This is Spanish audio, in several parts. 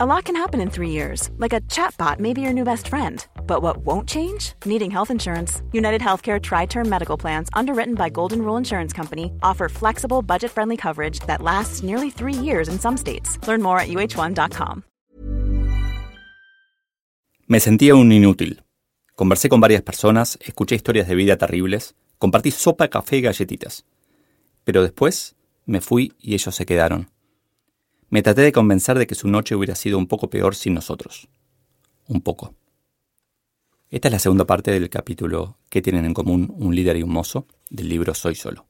A lot can happen in three years, like a chatbot may be your new best friend. But what won't change? Needing health insurance. United Healthcare Tri Term Medical Plans, underwritten by Golden Rule Insurance Company, offer flexible, budget friendly coverage that lasts nearly three years in some states. Learn more at uh1.com. Me sentía un inútil. Conversé con varias personas, escuché historias de vida terribles, compartí sopa, café y galletitas. Pero después me fui y ellos se quedaron. Me traté de convencer de que su noche hubiera sido un poco peor sin nosotros. Un poco. Esta es la segunda parte del capítulo ¿Qué tienen en común un líder y un mozo? del libro Soy Solo.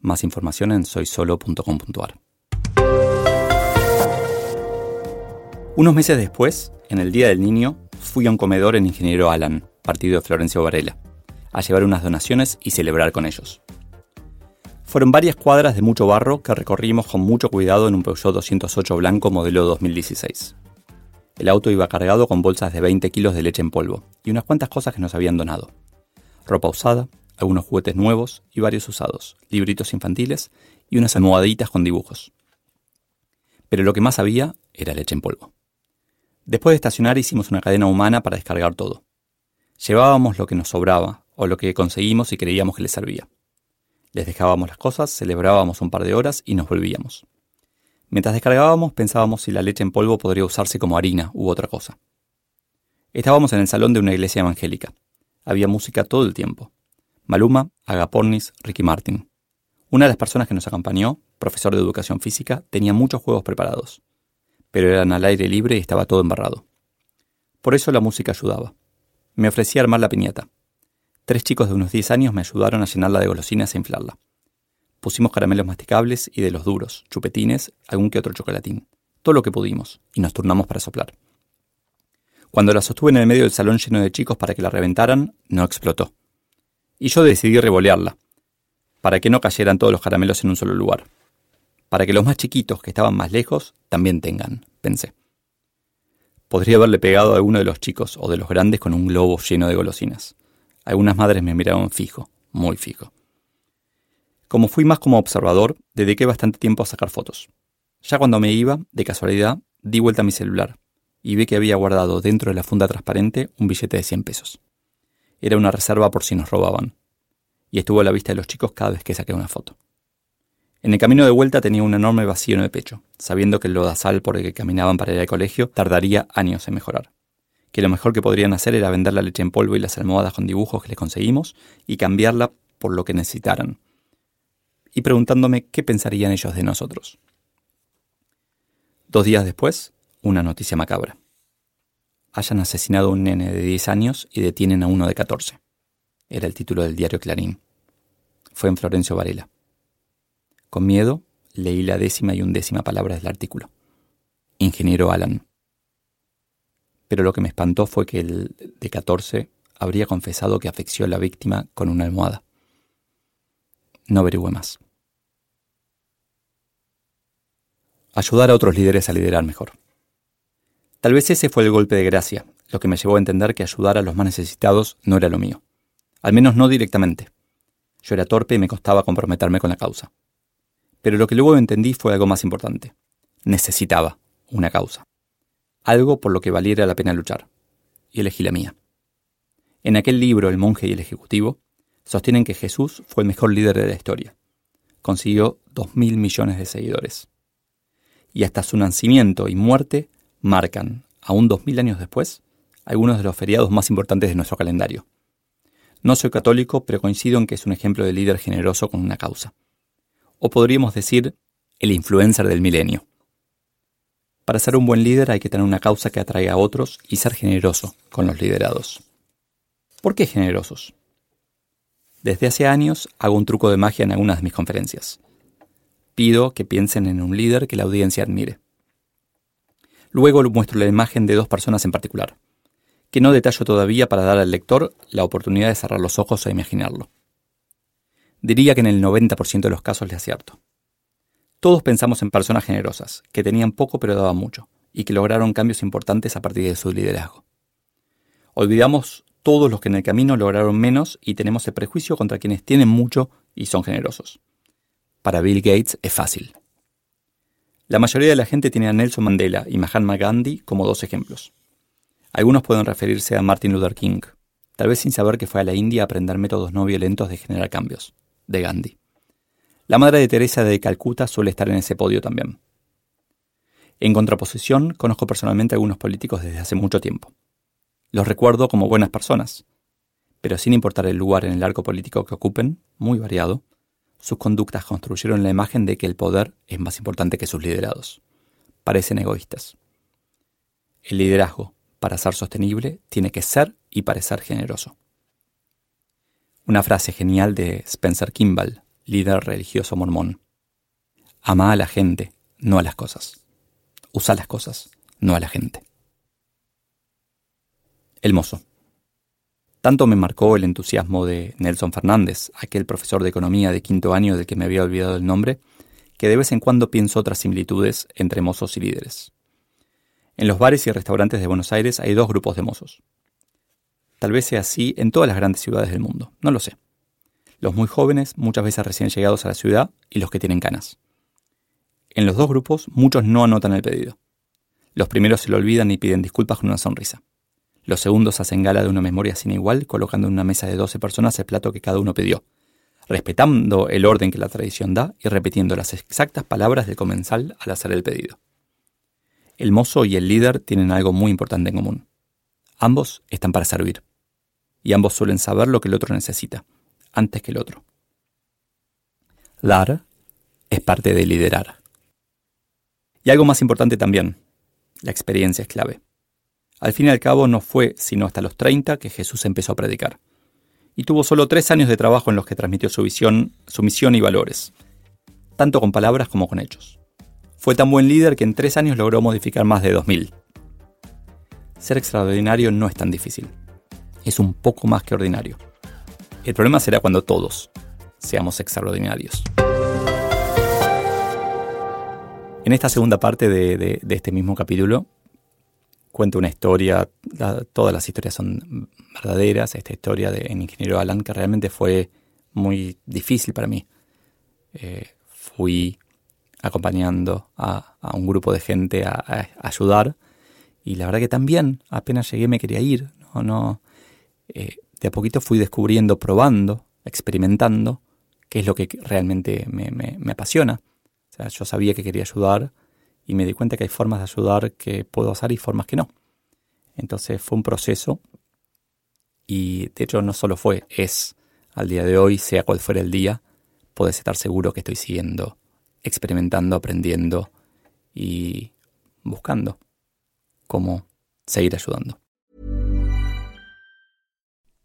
Más información en soysolo.com.ar. Unos meses después, en el Día del Niño, fui a un comedor en Ingeniero Alan, partido de Florencio Varela, a llevar unas donaciones y celebrar con ellos. Fueron varias cuadras de mucho barro que recorrimos con mucho cuidado en un Peugeot 208 blanco modelo 2016. El auto iba cargado con bolsas de 20 kilos de leche en polvo y unas cuantas cosas que nos habían donado. Ropa usada, algunos juguetes nuevos y varios usados, libritos infantiles y unas almohaditas con dibujos. Pero lo que más había era leche en polvo. Después de estacionar hicimos una cadena humana para descargar todo. Llevábamos lo que nos sobraba o lo que conseguimos y creíamos que les servía. Les dejábamos las cosas, celebrábamos un par de horas y nos volvíamos. Mientras descargábamos pensábamos si la leche en polvo podría usarse como harina u otra cosa. Estábamos en el salón de una iglesia evangélica. Había música todo el tiempo. Maluma, Agapornis, Ricky Martin. Una de las personas que nos acompañó, profesor de educación física, tenía muchos juegos preparados, pero eran al aire libre y estaba todo embarrado. Por eso la música ayudaba. Me ofrecía armar la piñata. Tres chicos de unos 10 años me ayudaron a llenarla de golosinas e inflarla. Pusimos caramelos masticables y de los duros, chupetines, algún que otro chocolatín. Todo lo que pudimos, y nos turnamos para soplar. Cuando la sostuve en el medio del salón lleno de chicos para que la reventaran, no explotó. Y yo decidí revolearla, para que no cayeran todos los caramelos en un solo lugar. Para que los más chiquitos, que estaban más lejos, también tengan, pensé. Podría haberle pegado a alguno de los chicos o de los grandes con un globo lleno de golosinas. Algunas madres me miraban fijo, muy fijo. Como fui más como observador, dediqué bastante tiempo a sacar fotos. Ya cuando me iba, de casualidad, di vuelta a mi celular y vi que había guardado dentro de la funda transparente un billete de 100 pesos. Era una reserva por si nos robaban, y estuvo a la vista de los chicos cada vez que saqué una foto. En el camino de vuelta tenía un enorme vacío en el pecho, sabiendo que el lodazal por el que caminaban para ir al colegio tardaría años en mejorar que lo mejor que podrían hacer era vender la leche en polvo y las almohadas con dibujos que les conseguimos y cambiarla por lo que necesitaran. Y preguntándome qué pensarían ellos de nosotros. Dos días después, una noticia macabra. Hayan asesinado a un nene de 10 años y detienen a uno de 14. Era el título del diario Clarín. Fue en Florencio Varela. Con miedo, leí la décima y undécima palabra del artículo. Ingeniero Alan pero lo que me espantó fue que el de 14 habría confesado que afecció a la víctima con una almohada. No averigüé más. Ayudar a otros líderes a liderar mejor. Tal vez ese fue el golpe de gracia, lo que me llevó a entender que ayudar a los más necesitados no era lo mío. Al menos no directamente. Yo era torpe y me costaba comprometerme con la causa. Pero lo que luego entendí fue algo más importante. Necesitaba una causa algo por lo que valiera la pena luchar, y elegí la mía. En aquel libro, El monje y el ejecutivo, sostienen que Jesús fue el mejor líder de la historia. Consiguió dos mil millones de seguidores. Y hasta su nacimiento y muerte marcan, aún dos mil años después, algunos de los feriados más importantes de nuestro calendario. No soy católico, pero coincido en que es un ejemplo de líder generoso con una causa. O podríamos decir, el influencer del milenio. Para ser un buen líder hay que tener una causa que atraiga a otros y ser generoso con los liderados. ¿Por qué generosos? Desde hace años hago un truco de magia en algunas de mis conferencias. Pido que piensen en un líder que la audiencia admire. Luego muestro la imagen de dos personas en particular, que no detallo todavía para dar al lector la oportunidad de cerrar los ojos e imaginarlo. Diría que en el 90% de los casos le acierto. Todos pensamos en personas generosas, que tenían poco pero daban mucho, y que lograron cambios importantes a partir de su liderazgo. Olvidamos todos los que en el camino lograron menos y tenemos el prejuicio contra quienes tienen mucho y son generosos. Para Bill Gates es fácil. La mayoría de la gente tiene a Nelson Mandela y Mahatma Gandhi como dos ejemplos. Algunos pueden referirse a Martin Luther King, tal vez sin saber que fue a la India a aprender métodos no violentos de generar cambios, de Gandhi. La madre de Teresa de Calcuta suele estar en ese podio también. En contraposición, conozco personalmente a algunos políticos desde hace mucho tiempo. Los recuerdo como buenas personas, pero sin importar el lugar en el arco político que ocupen, muy variado, sus conductas construyeron la imagen de que el poder es más importante que sus liderados. Parecen egoístas. El liderazgo, para ser sostenible, tiene que ser y parecer generoso. Una frase genial de Spencer Kimball, líder religioso mormón. Ama a la gente, no a las cosas. Usa las cosas, no a la gente. El mozo. Tanto me marcó el entusiasmo de Nelson Fernández, aquel profesor de economía de quinto año del que me había olvidado el nombre, que de vez en cuando pienso otras similitudes entre mozos y líderes. En los bares y restaurantes de Buenos Aires hay dos grupos de mozos. Tal vez sea así en todas las grandes ciudades del mundo, no lo sé. Los muy jóvenes, muchas veces recién llegados a la ciudad, y los que tienen canas. En los dos grupos, muchos no anotan el pedido. Los primeros se lo olvidan y piden disculpas con una sonrisa. Los segundos hacen gala de una memoria sin igual, colocando en una mesa de 12 personas el plato que cada uno pidió, respetando el orden que la tradición da y repitiendo las exactas palabras del comensal al hacer el pedido. El mozo y el líder tienen algo muy importante en común. Ambos están para servir. Y ambos suelen saber lo que el otro necesita, antes que el otro. Dar es parte de liderar. Y algo más importante también, la experiencia es clave. Al fin y al cabo no fue sino hasta los 30 que Jesús empezó a predicar. Y tuvo solo tres años de trabajo en los que transmitió su visión, su misión y valores, tanto con palabras como con hechos. Fue tan buen líder que en tres años logró modificar más de 2.000. Ser extraordinario no es tan difícil. Es un poco más que ordinario. El problema será cuando todos seamos extraordinarios. En esta segunda parte de, este mismo capítulo cuento una historia, todas las historias son verdaderas, esta historia de en Ingeniero Alan que realmente fue muy difícil para mí. Eh, fui acompañando a, un grupo de gente a, ayudar. Y la verdad que también, apenas llegué me quería ir. No, no, eh, de a poquito fui descubriendo, probando, experimentando qué es lo que realmente me, apasiona. O sea, yo sabía que quería ayudar y me di cuenta que hay formas de ayudar que puedo hacer y formas que no. Entonces fue un proceso y de hecho no solo fue, es al día de hoy, sea cual fuera el día, puedes estar seguro que estoy siguiendo experimentando, aprendiendo y buscando cómo seguir ayudando.